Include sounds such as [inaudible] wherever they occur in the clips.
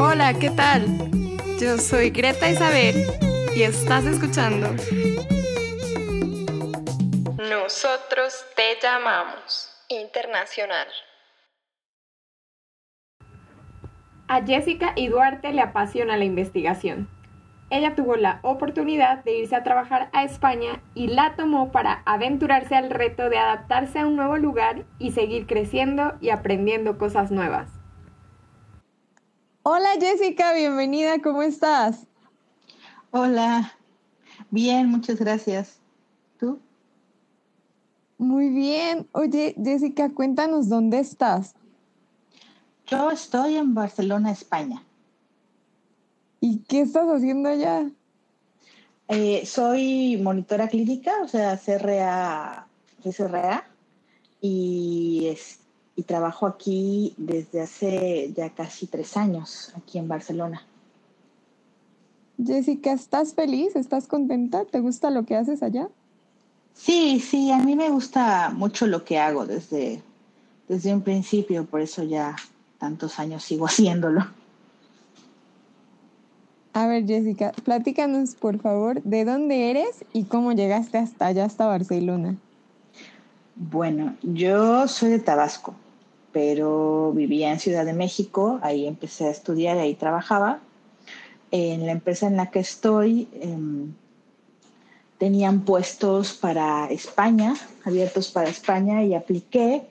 Hola, ¿qué tal? Yo soy Greta Isabel y estás escuchando. Nosotros te llamamos Internacional. A Jessica y Duarte le apasiona la investigación. Ella tuvo la oportunidad de irse a trabajar a España y la tomó para aventurarse al reto de adaptarse a un nuevo lugar y seguir creciendo y aprendiendo cosas nuevas. Hola Jessica, bienvenida, ¿cómo estás? Hola, bien, muchas gracias. ¿Tú? Muy bien. Oye, Jessica, cuéntanos dónde estás. Yo estoy en Barcelona, España. ¿Y qué estás haciendo allá? Eh, soy monitora clínica, o sea, CRA, CRA y, y trabajo aquí desde hace ya casi tres años, aquí en Barcelona. Jessica, ¿estás feliz? ¿Estás contenta? ¿Te gusta lo que haces allá? Sí, sí, a mí me gusta mucho lo que hago desde, desde un principio, por eso ya tantos años sigo [laughs] haciéndolo. A ver, Jessica, platícanos por favor de dónde eres y cómo llegaste hasta allá, hasta Barcelona. Bueno, yo soy de Tabasco, pero vivía en Ciudad de México, ahí empecé a estudiar, ahí trabajaba. En la empresa en la que estoy em, tenían puestos para España, abiertos para España, y apliqué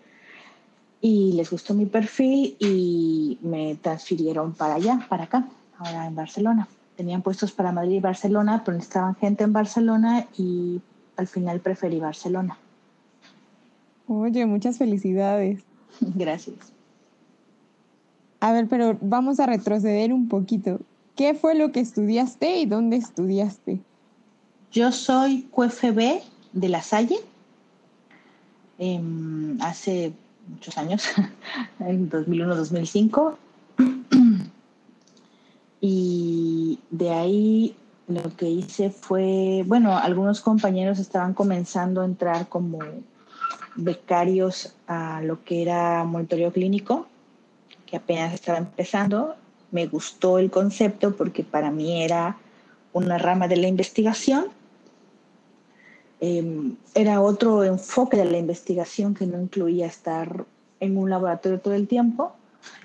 y les gustó mi perfil y me transfirieron para allá, para acá, ahora en Barcelona. Tenían puestos para Madrid y Barcelona, pero necesitaban gente en Barcelona y al final preferí Barcelona. Oye, muchas felicidades. [laughs] Gracias. A ver, pero vamos a retroceder un poquito. ¿Qué fue lo que estudiaste y dónde estudiaste? Yo soy QFB de La Salle. Em, hace muchos años, [laughs] en 2001-2005. [clears throat] y de ahí lo que hice fue, bueno, algunos compañeros estaban comenzando a entrar como becarios a lo que era monitoreo clínico, que apenas estaba empezando. Me gustó el concepto porque para mí era una rama de la investigación. Eh, era otro enfoque de la investigación que no incluía estar en un laboratorio todo el tiempo,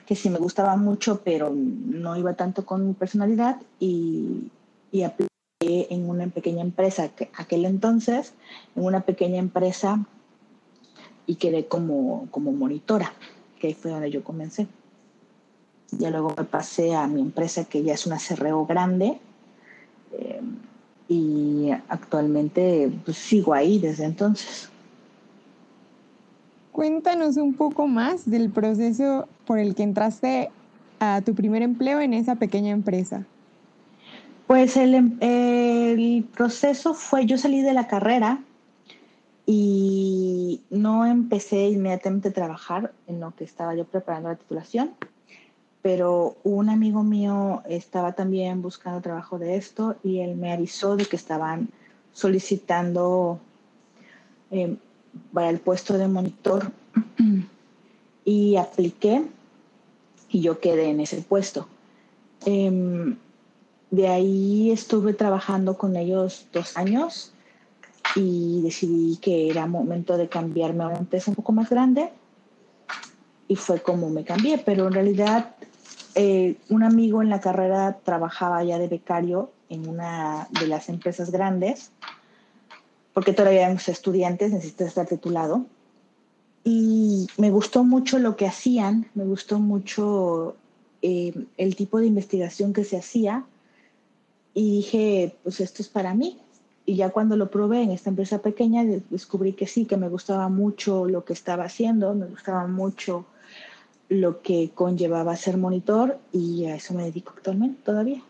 que sí me gustaba mucho, pero no iba tanto con mi personalidad y, y apliqué en una pequeña empresa, que aquel entonces, en una pequeña empresa y quedé como, como monitora, que fue donde yo comencé. Ya luego me pasé a mi empresa, que ya es una CRO grande, eh, y actualmente pues, sigo ahí desde entonces. Cuéntanos un poco más del proceso por el que entraste a tu primer empleo en esa pequeña empresa. Pues el, em, el proceso fue, yo salí de la carrera y no empecé inmediatamente a trabajar en lo que estaba yo preparando la titulación, pero un amigo mío estaba también buscando trabajo de esto y él me avisó de que estaban solicitando eh, para el puesto de monitor [clears throat] y apliqué y yo quedé en ese puesto. Eh, de ahí estuve trabajando con ellos dos años y decidí que era momento de cambiarme a una empresa un poco más grande y fue como me cambié, pero en realidad eh, un amigo en la carrera trabajaba ya de becario en una de las empresas grandes, porque todavía éramos estudiantes, necesitas estar titulado. Y me gustó mucho lo que hacían, me gustó mucho eh, el tipo de investigación que se hacía y dije, pues esto es para mí. Y ya cuando lo probé en esta empresa pequeña, descubrí que sí, que me gustaba mucho lo que estaba haciendo, me gustaba mucho lo que conllevaba ser monitor y a eso me dedico actualmente todavía.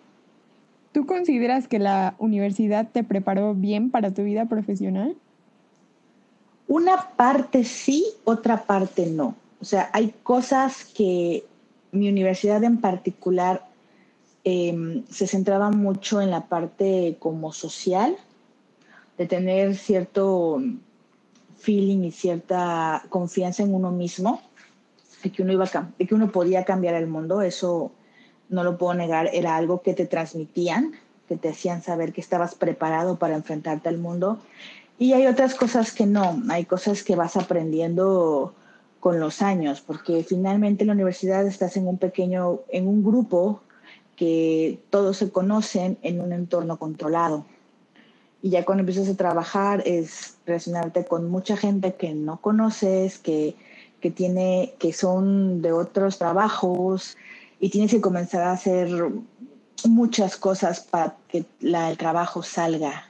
¿Tú consideras que la universidad te preparó bien para tu vida profesional? Una parte sí, otra parte no. O sea, hay cosas que mi universidad en particular eh, se centraba mucho en la parte como social, de tener cierto feeling y cierta confianza en uno mismo, de que uno, iba de que uno podía cambiar el mundo. Eso no lo puedo negar, era algo que te transmitían, que te hacían saber que estabas preparado para enfrentarte al mundo. Y hay otras cosas que no, hay cosas que vas aprendiendo con los años, porque finalmente en la universidad estás en un pequeño, en un grupo que todos se conocen en un entorno controlado. Y ya cuando empiezas a trabajar es relacionarte con mucha gente que no conoces, que, que, tiene, que son de otros trabajos y tienes que comenzar a hacer muchas cosas para que la, el trabajo salga.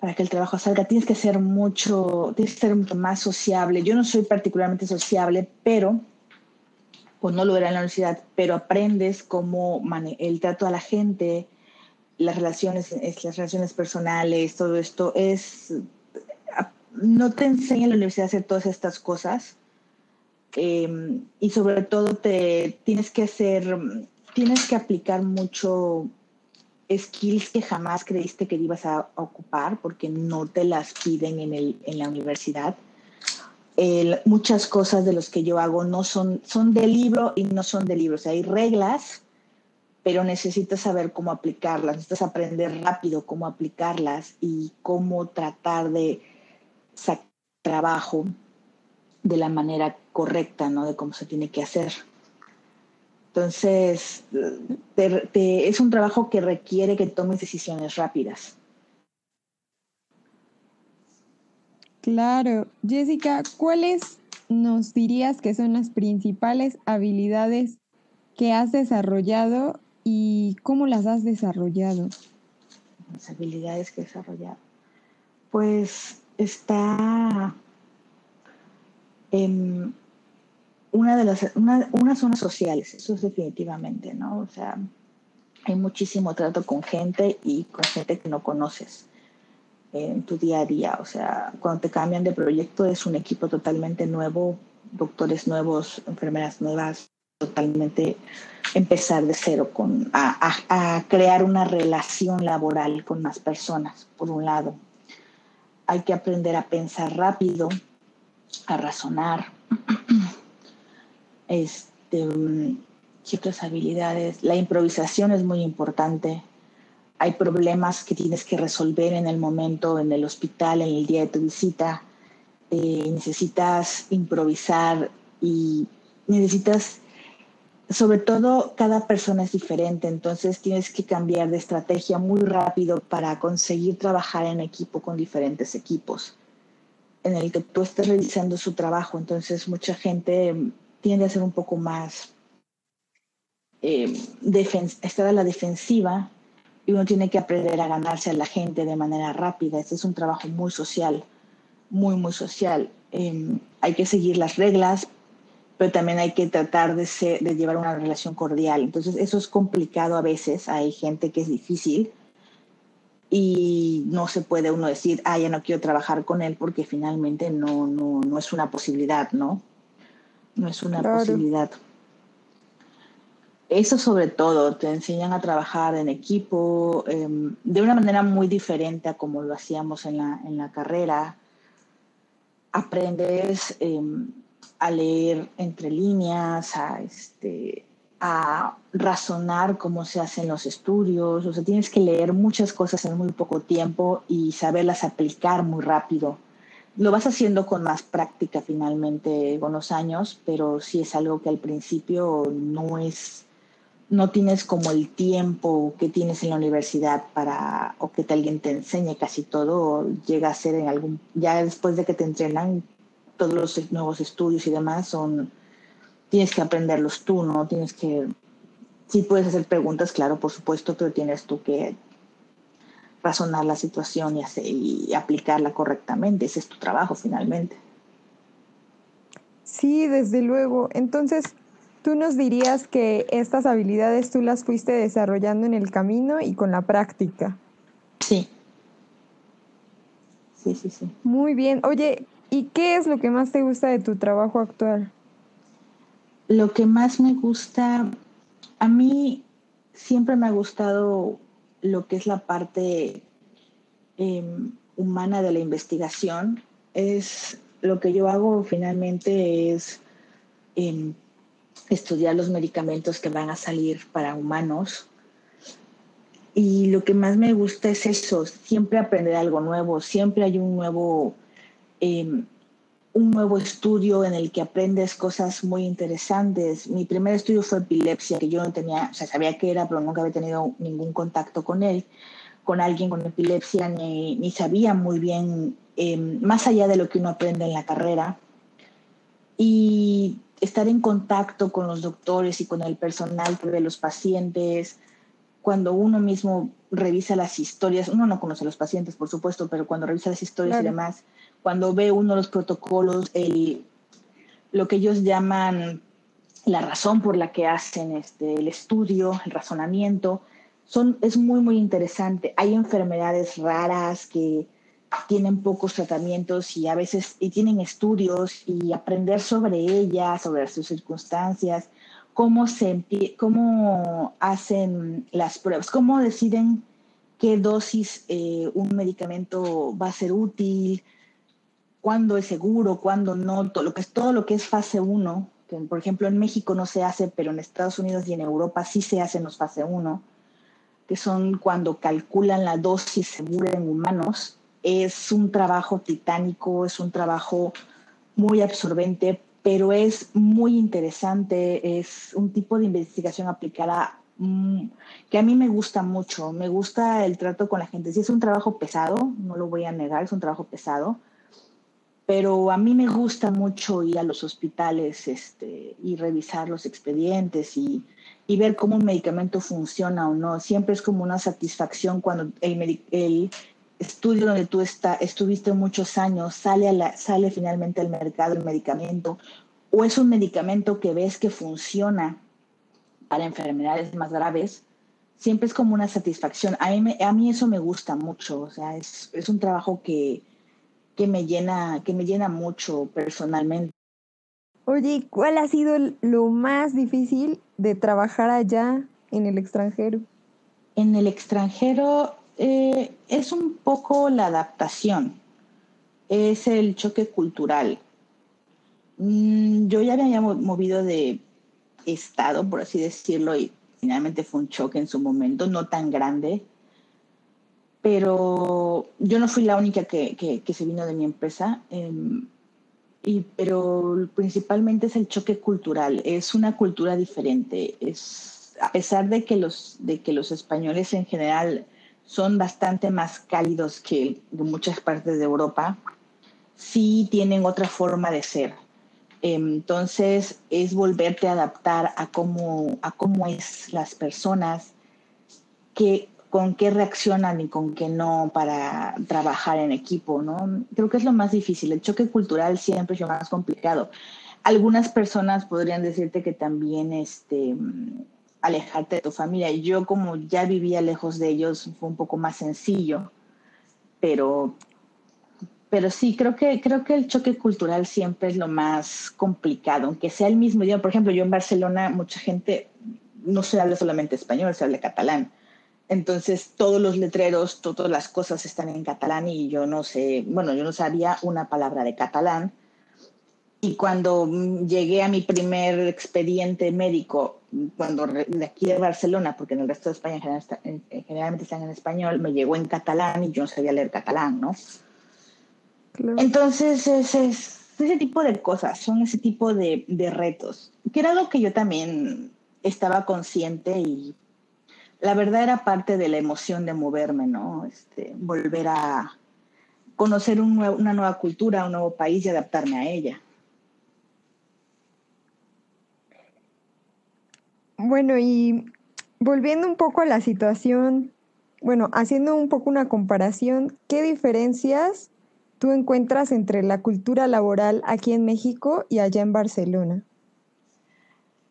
Para que el trabajo salga tienes que ser mucho, tienes que ser mucho más sociable. Yo no soy particularmente sociable, pero pues no lo era en la universidad, pero aprendes cómo el trato a la gente, las relaciones, las relaciones personales, todo esto es, no te enseña en la universidad a hacer todas estas cosas em, y sobre todo te tienes que hacer, tienes que aplicar mucho skills que jamás creíste que ibas a ocupar porque no te las piden en, el, en la universidad. muchas cosas de los que yo hago no son, son de libro y no son de libro. O sea, hay reglas pero necesitas saber cómo aplicarlas, necesitas aprender rápido cómo aplicarlas y cómo tratar de sacar trabajo de la manera correcta, ¿no? De cómo se tiene que hacer. Entonces, es un trabajo que requiere que tomes decisiones rápidas. Claro. Jessica, ¿cuáles nos dirías que son las principales habilidades que has desarrollado ¿Y cómo las has desarrollado? Las habilidades que he desarrollado. Pues está en una de las, unas zonas sociales, eso es definitivamente, ¿no? O sea, hay muchísimo trato con gente y con gente que no conoces en tu día a día. O sea, cuando te cambian de proyecto es un equipo totalmente nuevo, doctores nuevos, enfermeras nuevas, totalmente empezar de cero, con, a, crear una relación laboral con más personas, por un lado. Hay que aprender a pensar rápido, a razonar. [clears throat] Este, ¿Qué otras habilidades? La improvisación es muy importante. Hay problemas que tienes que resolver en el momento, en el hospital, en el día de tu visita. Eh, necesitas improvisar y necesitas sobre todo cada persona es diferente, entonces tienes que cambiar de estrategia muy rápido para conseguir trabajar en equipo con diferentes equipos en el que tú estés realizando su trabajo. Entonces mucha gente tiende a ser un poco más, eh, estar a la defensiva y uno tiene que aprender a ganarse a la gente de manera rápida. Este es un trabajo muy social, muy, muy social. Em, hay que seguir las reglas, pero también hay que tratar de, de llevar una relación cordial. Entonces, eso es complicado a veces. Hay gente que es difícil y no se puede uno decir, ah, ya no quiero trabajar con él porque finalmente no, no, no es una posibilidad, ¿no? No es una posibilidad. Eso sobre todo, te enseñan a trabajar en equipo em, de una manera muy diferente a como lo hacíamos en la, en la carrera. Aprendes... Em, a leer entre líneas, a, este, a razonar cómo se hacen los estudios, o sea, tienes que leer muchas cosas en muy poco tiempo y saberlas aplicar muy rápido. Lo vas haciendo con más práctica finalmente con los años, pero sí es algo que al principio no es, no tienes como el tiempo que tienes en la universidad para, o que alguien te enseñe casi todo, llega a ser en algún, ya después de que te entrenan, todos los nuevos estudios y demás son, tienes que aprenderlos tú, ¿no? Tienes que, sí puedes hacer preguntas, claro, por supuesto, pero tienes tú que razonar la situación y, hacer, y aplicarla correctamente. Ese es tu trabajo finalmente. Sí, desde luego. Entonces, ¿tú nos dirías que estas habilidades tú las fuiste desarrollando en el camino y con la práctica? Sí. Sí, sí, sí. Muy bien. Oye, ¿Y qué es lo que más te gusta de tu trabajo actual? Lo que más me gusta, a mí siempre me ha gustado lo que es la parte em, humana de la investigación. Es lo que yo hago finalmente es em, estudiar los medicamentos que van a salir para humanos. Y lo que más me gusta es eso, siempre aprender algo nuevo, siempre hay un nuevo, em, un nuevo estudio en el que aprendes cosas muy interesantes. Mi primer estudio fue epilepsia, que yo no tenía, o sea, sabía que era, pero nunca había tenido ningún contacto con él, con alguien con epilepsia, ni, ni sabía muy bien, em, más allá de lo que uno aprende en la carrera. Y estar en contacto con los doctores y con el personal que ve los pacientes, cuando uno mismo revisa las historias, uno no conoce a los pacientes, por supuesto, pero cuando revisa las historias y demás, cuando ve uno los protocolos, el, lo que ellos llaman la razón por la que hacen este, el estudio, el razonamiento, son, es muy, muy interesante. Hay enfermedades raras que tienen pocos tratamientos y a veces y tienen estudios y aprender sobre ellas, sobre sus circunstancias, cómo, se, cómo hacen las pruebas, cómo deciden qué dosis eh, un medicamento va a ser útil, cuándo es seguro, cuándo no, todo lo que es, todo lo que es fase 1, que por ejemplo en México no se hace, pero en Estados Unidos y en Europa sí se hacen los fase 1, que son cuando calculan la dosis segura en humanos. Es un trabajo titánico, es un trabajo muy absorbente, pero es muy interesante, es un tipo de investigación aplicada mm, que a mí me gusta mucho, me gusta el trato con la gente. Sí, es un trabajo pesado, no lo voy a negar, es un trabajo pesado, pero a mí me gusta mucho ir a los hospitales este, y revisar los expedientes y, y, ver cómo un medicamento funciona o no. Siempre es como una satisfacción cuando el, el estudio donde tú está, estuviste muchos años sale, a la, sale finalmente al mercado el medicamento o es un medicamento que ves que funciona para enfermedades más graves. Siempre es como una satisfacción. A mí, a mí eso me gusta mucho. O sea, es, es un trabajo que, que me llena, que me llena mucho personalmente. Oye, ¿cuál ha sido lo más difícil de trabajar allá en el extranjero? En el extranjero eh, es un poco la adaptación, es el choque cultural. Mm, yo ya me había movido de estado, por así decirlo, y finalmente fue un choque en su momento, no tan grande, pero yo no fui la única que, que, se vino de mi empresa, em, y, pero principalmente es el choque cultural, es una cultura diferente, es, a pesar de que, los, de que los españoles en general son bastante más cálidos que muchas partes de Europa, sí tienen otra forma de ser. Entonces es volverte a adaptar a cómo, a cómo es las personas, que con qué reaccionan y con qué no para trabajar en equipo, ¿no? Creo que es lo más difícil. El choque cultural siempre es lo más complicado. Algunas personas podrían decirte que también este, alejarte de tu familia. Yo como ya vivía lejos de ellos fue un poco más sencillo, pero, pero sí, creo que, creo que el choque cultural siempre es lo más complicado, aunque sea el mismo idioma. Por ejemplo, yo en Barcelona mucha gente no se habla solamente español, se habla catalán. Entonces todos los letreros, todas las cosas están en catalán y yo no sé, bueno, yo no sabía una palabra de catalán. Y cuando llegué a mi primer expediente médico, cuando de aquí de Barcelona, porque en el resto de España generalmente están en español, me llegó en catalán y yo no sabía leer catalán, ¿no? Entonces, es, ese tipo de cosas, son ese tipo de, de retos, que era algo que yo también estaba consciente y la verdad era parte de la emoción de moverme, ¿no? Este, volver a conocer una nueva cultura, un nuevo país y adaptarme a ella. Bueno, y volviendo un poco a la situación, bueno, haciendo un poco una comparación, ¿qué diferencias tú encuentras entre la cultura laboral aquí en México y allá en Barcelona?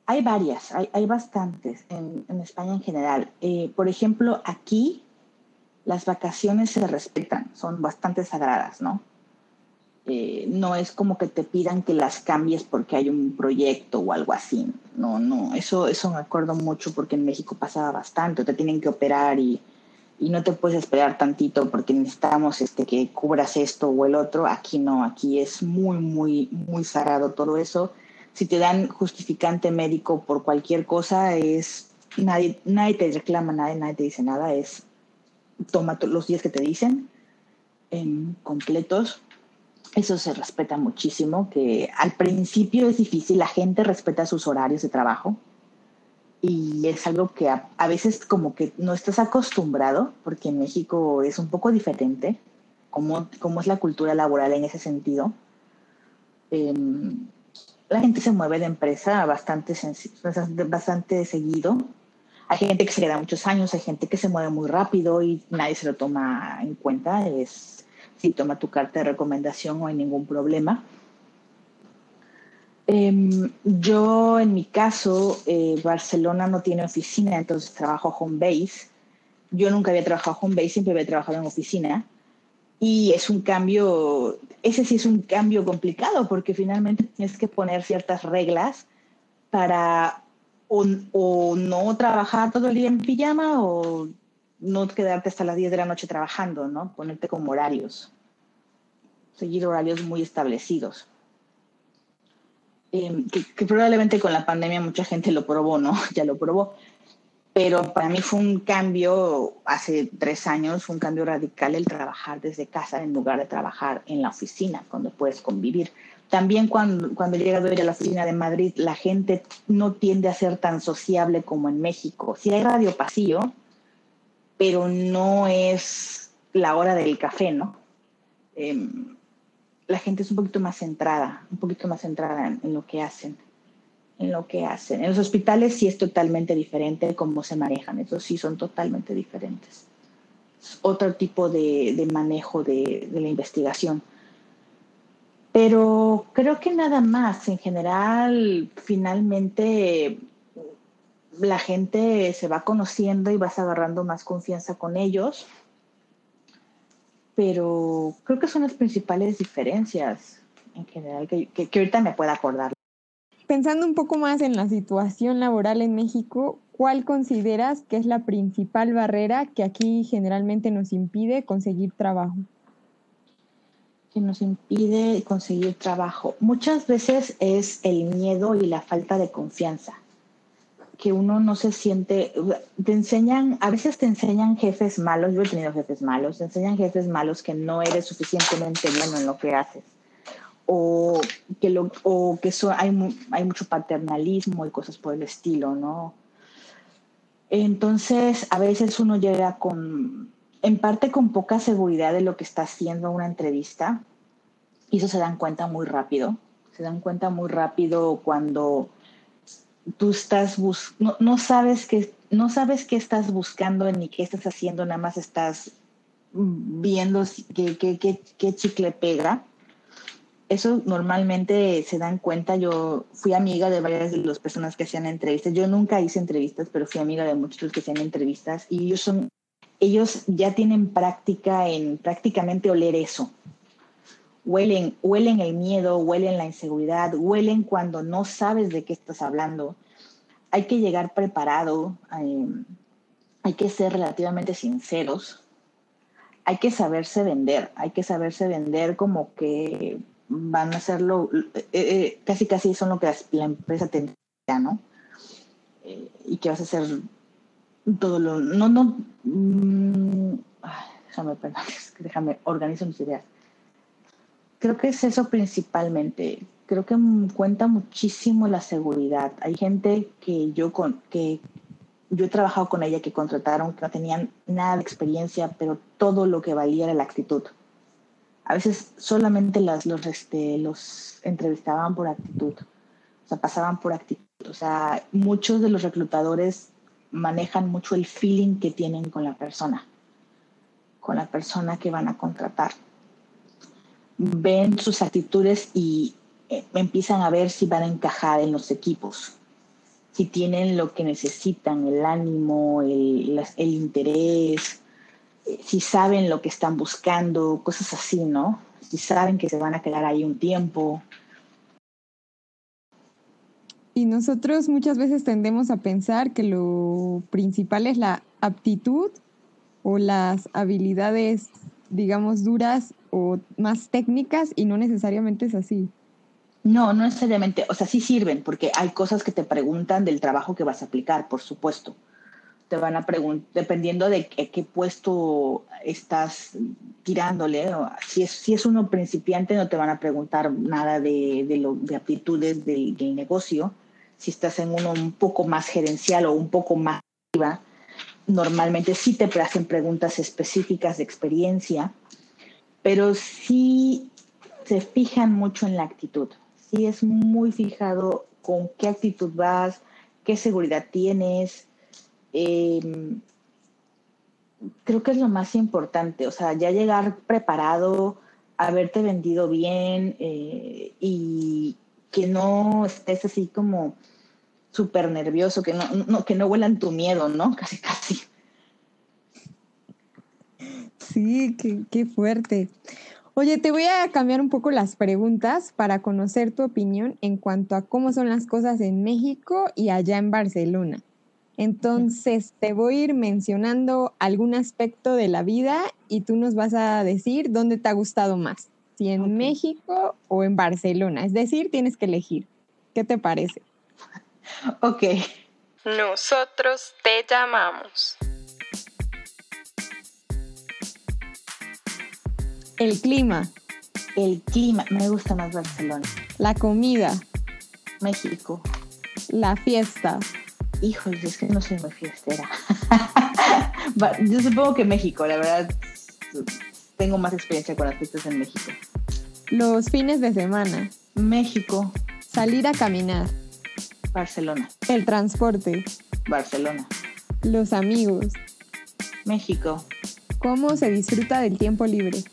Hay varias, hay, hay bastantes en, España en general. Eh, por ejemplo, aquí las vacaciones se respetan, son bastante sagradas, ¿no? Eh, no es como que te pidan que las cambies porque hay un proyecto o algo así. No, no, eso, eso me acuerdo mucho porque en México pasaba bastante, te tienen que operar y, y no te puedes esperar tantito porque necesitamos este, que cubras esto o el otro. Aquí no, aquí es muy, muy, muy sagrado todo eso Si te dan justificante médico por cualquier cosa, es nadie, nadie te reclama, nadie, nadie te dice nada, es toma los días que te dicen en completos. Eso se respeta muchísimo, que al principio es difícil, la gente respeta sus horarios de trabajo y es algo que a, veces como que no estás acostumbrado, porque en México es un poco diferente, como, como es la cultura laboral en ese sentido. Em, la gente se mueve de empresa bastante, bastante seguido. Hay gente que se queda muchos años, hay gente que se mueve muy rápido y nadie se lo toma en cuenta. Es, si toma tu carta de recomendación no hay ningún problema. Em, yo, en mi caso, eh, Barcelona no tiene oficina, entonces trabajo home base. Yo nunca había trabajado home base, siempre había trabajado en oficina. Y es un cambio, ese sí es un cambio complicado porque finalmente tienes que poner ciertas reglas para o, no trabajar todo el día en pijama o no quedarte hasta las 10 de la noche trabajando, ¿no? Ponerte como horarios, seguir horarios muy establecidos. Em, que, probablemente con la pandemia mucha gente lo probó, ¿no? [laughs] Ya lo probó. Pero para mí fue un cambio, hace tres años, fue un cambio radical el trabajar desde casa en lugar de trabajar en la oficina, donde puedes convivir. También cuando, cuando he llegado a a la oficina de Madrid, la gente no tiende a ser tan sociable como en México. Sí hay radio pasillo, pero no es la hora del café, ¿no? Em, la gente es un poquito más centrada, un poquito más centrada en, lo que hacen, en lo que hacen. En los hospitales sí es totalmente diferente cómo se manejan, esos sí son totalmente diferentes. Es otro tipo de, manejo de, de la investigación. Pero creo que nada más, en general, finalmente la gente se va conociendo y vas agarrando más confianza con ellos pero creo que son las principales diferencias en general que, que, ahorita me pueda acordar. Pensando un poco más en la situación laboral en México, ¿cuál consideras que es la principal barrera que aquí generalmente nos impide conseguir trabajo? Que nos impide conseguir trabajo. Muchas veces es el miedo y la falta de confianza que uno no se siente, te enseñan, a veces te enseñan jefes malos, yo he tenido jefes malos, te enseñan jefes malos que no eres suficientemente bueno en lo que haces, o que, lo, o que hay, hay mucho paternalismo y cosas por el estilo, ¿no? Entonces, a veces uno llega con, en parte con poca seguridad de lo que está haciendo una entrevista, y eso se dan cuenta muy rápido, se dan cuenta muy rápido cuando tú estás bus no, no, sabes que no sabes qué estás buscando ni qué estás haciendo, nada más estás viendo qué, qué, qué, qué chicle pega. Eso normalmente se dan cuenta. Yo fui amiga de varias de las personas que hacían entrevistas. Yo nunca hice entrevistas, pero fui amiga de muchos que hacían entrevistas y ellos son, ellos ya tienen práctica en prácticamente oler eso huelen, huelen el miedo, huelen la inseguridad, huelen cuando no sabes de qué estás hablando. Hay que llegar preparado, em, hay que ser relativamente sinceros, hay que saberse vender, hay que saberse vender como que van a hacerlo, eh, eh, casi casi son lo que la empresa te ¿no? Eh, y que vas a hacer todo lo, no, no, mm, déjame, perdón, [laughs] déjame, organizo mis ideas creo que es eso principalmente. Creo que cuenta muchísimo la seguridad. Hay gente que yo con que yo he trabajado con ella que contrataron que no tenían nada de experiencia, pero todo lo que valía era la actitud. A veces solamente este, los entrevistaban por actitud, o sea, pasaban por actitud. O sea, muchos de los reclutadores manejan mucho el feeling que tienen con la persona, con la persona que van a contratar ven sus actitudes y eh, empiezan a ver si van a encajar en los equipos, si tienen lo que necesitan, el ánimo, el, interés, si saben lo que están buscando, cosas así, ¿no? Si saben que se van a quedar ahí un tiempo. Y nosotros muchas veces tendemos a pensar que lo principal es la aptitud o las habilidades, digamos, duras o más técnicas y no necesariamente es así. No, no necesariamente. O sea, sí sirven porque hay cosas que te preguntan del trabajo que vas a aplicar, por supuesto. Te van a preguntar, dependiendo de qué, puesto estás tirándole. Si es, si es uno principiante, no te van a preguntar nada de, de, lo, de aptitudes del, negocio. Si estás en uno un poco más gerencial o un poco más arriba, normalmente sí te hacen preguntas específicas de experiencia, pero sí se fijan mucho en la actitud. Sí es muy fijado con qué actitud vas, qué seguridad tienes. Em, creo que es lo más importante, o sea, ya llegar preparado, haberte vendido bien eh, y que no estés así como súper nervioso, que no, que no huelan tu miedo, ¿no? [laughs] Casi, casi. Sí, qué, fuerte. Oye, te voy a cambiar un poco las preguntas para conocer tu opinión en cuanto a cómo son las cosas en México y allá en Barcelona. Entonces, te voy a ir mencionando algún aspecto de la vida y tú nos vas a decir dónde te ha gustado más, si en México o en Barcelona. Es decir, tienes que elegir. ¿Qué te parece? [laughs] Ok. Nosotros te llamamos. El clima. El clima. Me gusta más Barcelona. La comida. México. La fiesta. Híjole, es que no soy muy fiestera. [laughs] Yo supongo que México, la verdad, tengo más experiencia con las fiestas en México. Los fines de semana. México. Salir a caminar. Barcelona. El transporte. Barcelona. Los amigos. México. ¿Cómo se disfruta del tiempo libre?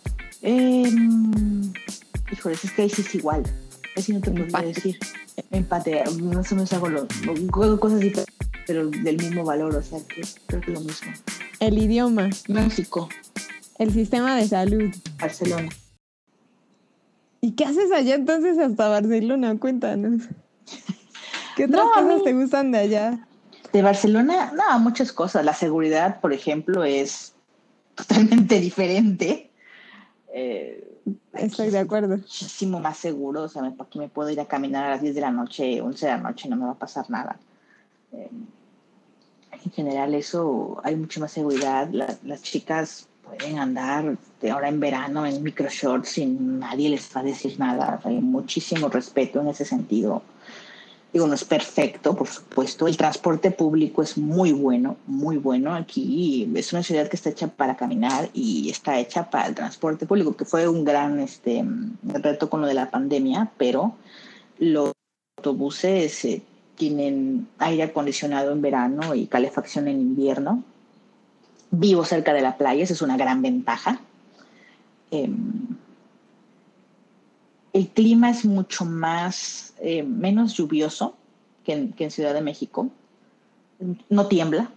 Eh, híjole, es que ahí sí es igual. Así no te puedo decir. Empate, no sé, no hago cosas diferentes, pero del mismo valor, o sea, que creo que es lo mismo. El idioma. México. El sistema de salud. Barcelona. ¿Y qué haces allá entonces hasta Barcelona? Cuéntanos. [laughs] ¿Qué otras cosas te gustan de allá? De Barcelona, no, muchas cosas. La seguridad, por ejemplo, es totalmente [laughs] diferente. Eh, Estoy de acuerdo. Muchísimo más seguro. O sea, aquí me puedo ir a caminar a las 10 de la noche, 11 de la noche, no me va a pasar nada. Eh, en general, eso hay mucha más seguridad. las chicas pueden andar de ahora en verano en microshorts y nadie les va a decir nada. Hay muchísimo respeto en ese sentido. Digo, no es perfecto, por supuesto. El transporte público es muy bueno, muy bueno. Aquí es una ciudad que está hecha para caminar y está hecha para el transporte público, que fue un gran este, reto con lo de la pandemia, pero los autobuses eh, tienen aire acondicionado en verano y calefacción en invierno. Vivo cerca de la playa, esa es una gran ventaja. Em, el clima es mucho más, eh, menos lluvioso que en, Ciudad de México. No tiembla.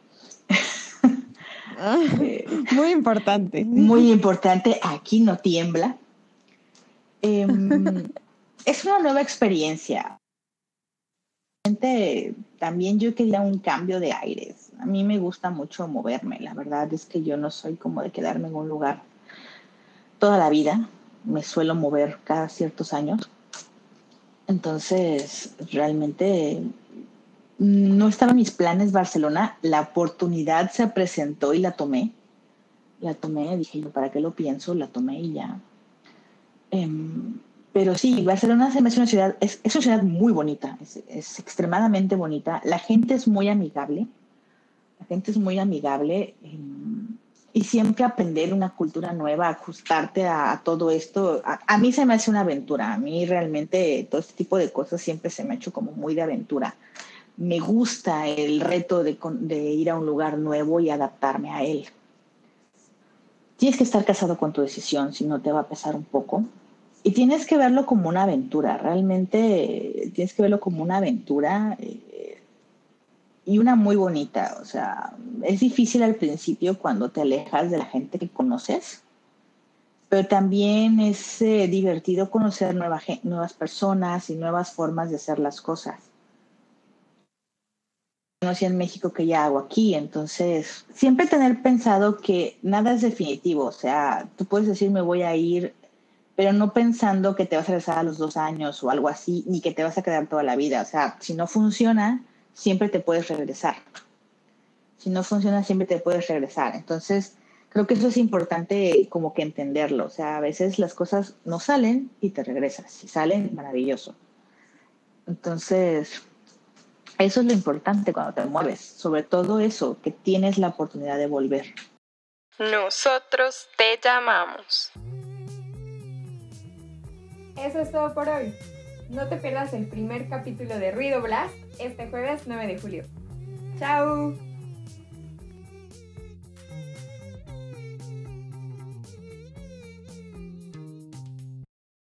Ah, [laughs] muy importante. Muy importante, aquí no tiembla. Em, es una nueva experiencia. También yo quería un cambio de aires. A mí me gusta mucho moverme. La verdad es que yo no soy como de quedarme en un lugar toda la vida me suelo mover cada ciertos años. Entonces, realmente no estaba mis planes Barcelona. La oportunidad se presentó y la tomé. La tomé, dije yo, ¿para qué lo pienso? La tomé y ya. Em, pero sí, Barcelona se me hace una ciudad, es, una ciudad muy bonita, es, es, extremadamente bonita. La gente es muy amigable. La gente es muy amigable. Em, y siempre aprender una cultura nueva, ajustarte a, todo esto, a, mí se me hace una aventura, a mí realmente todo este tipo de cosas siempre se me ha hecho como muy de aventura. Me gusta el reto de, de ir a un lugar nuevo y adaptarme a él. Tienes que estar casado con tu decisión, si no te va a pesar un poco. Y tienes que verlo como una aventura, realmente tienes que verlo como una aventura. Eh, y una muy bonita. O sea, es difícil al principio cuando te alejas de la gente que conoces, pero también es eh, divertido conocer nuevas personas y nuevas formas de hacer las cosas. Conocí en México que ya hago aquí, entonces siempre tener pensado que nada es definitivo, o sea, tú puedes decir me voy a ir pero no pensando que te vas a regresar a los dos años o algo así, ni que te vas a quedar toda la vida. O sea, si no funciona, siempre te puedes regresar. Si no funciona, siempre te puedes regresar. Entonces, creo que eso es importante como que entenderlo. O sea, a veces las cosas no salen y te regresas. Si salen, maravilloso. Entonces, eso es lo importante cuando te mueves. Sobre todo eso, que tienes la oportunidad de volver. Nosotros te llamamos. Eso es todo por hoy. No te pierdas el primer capítulo de Ruido Blast este jueves 9 de julio. ¡Chao!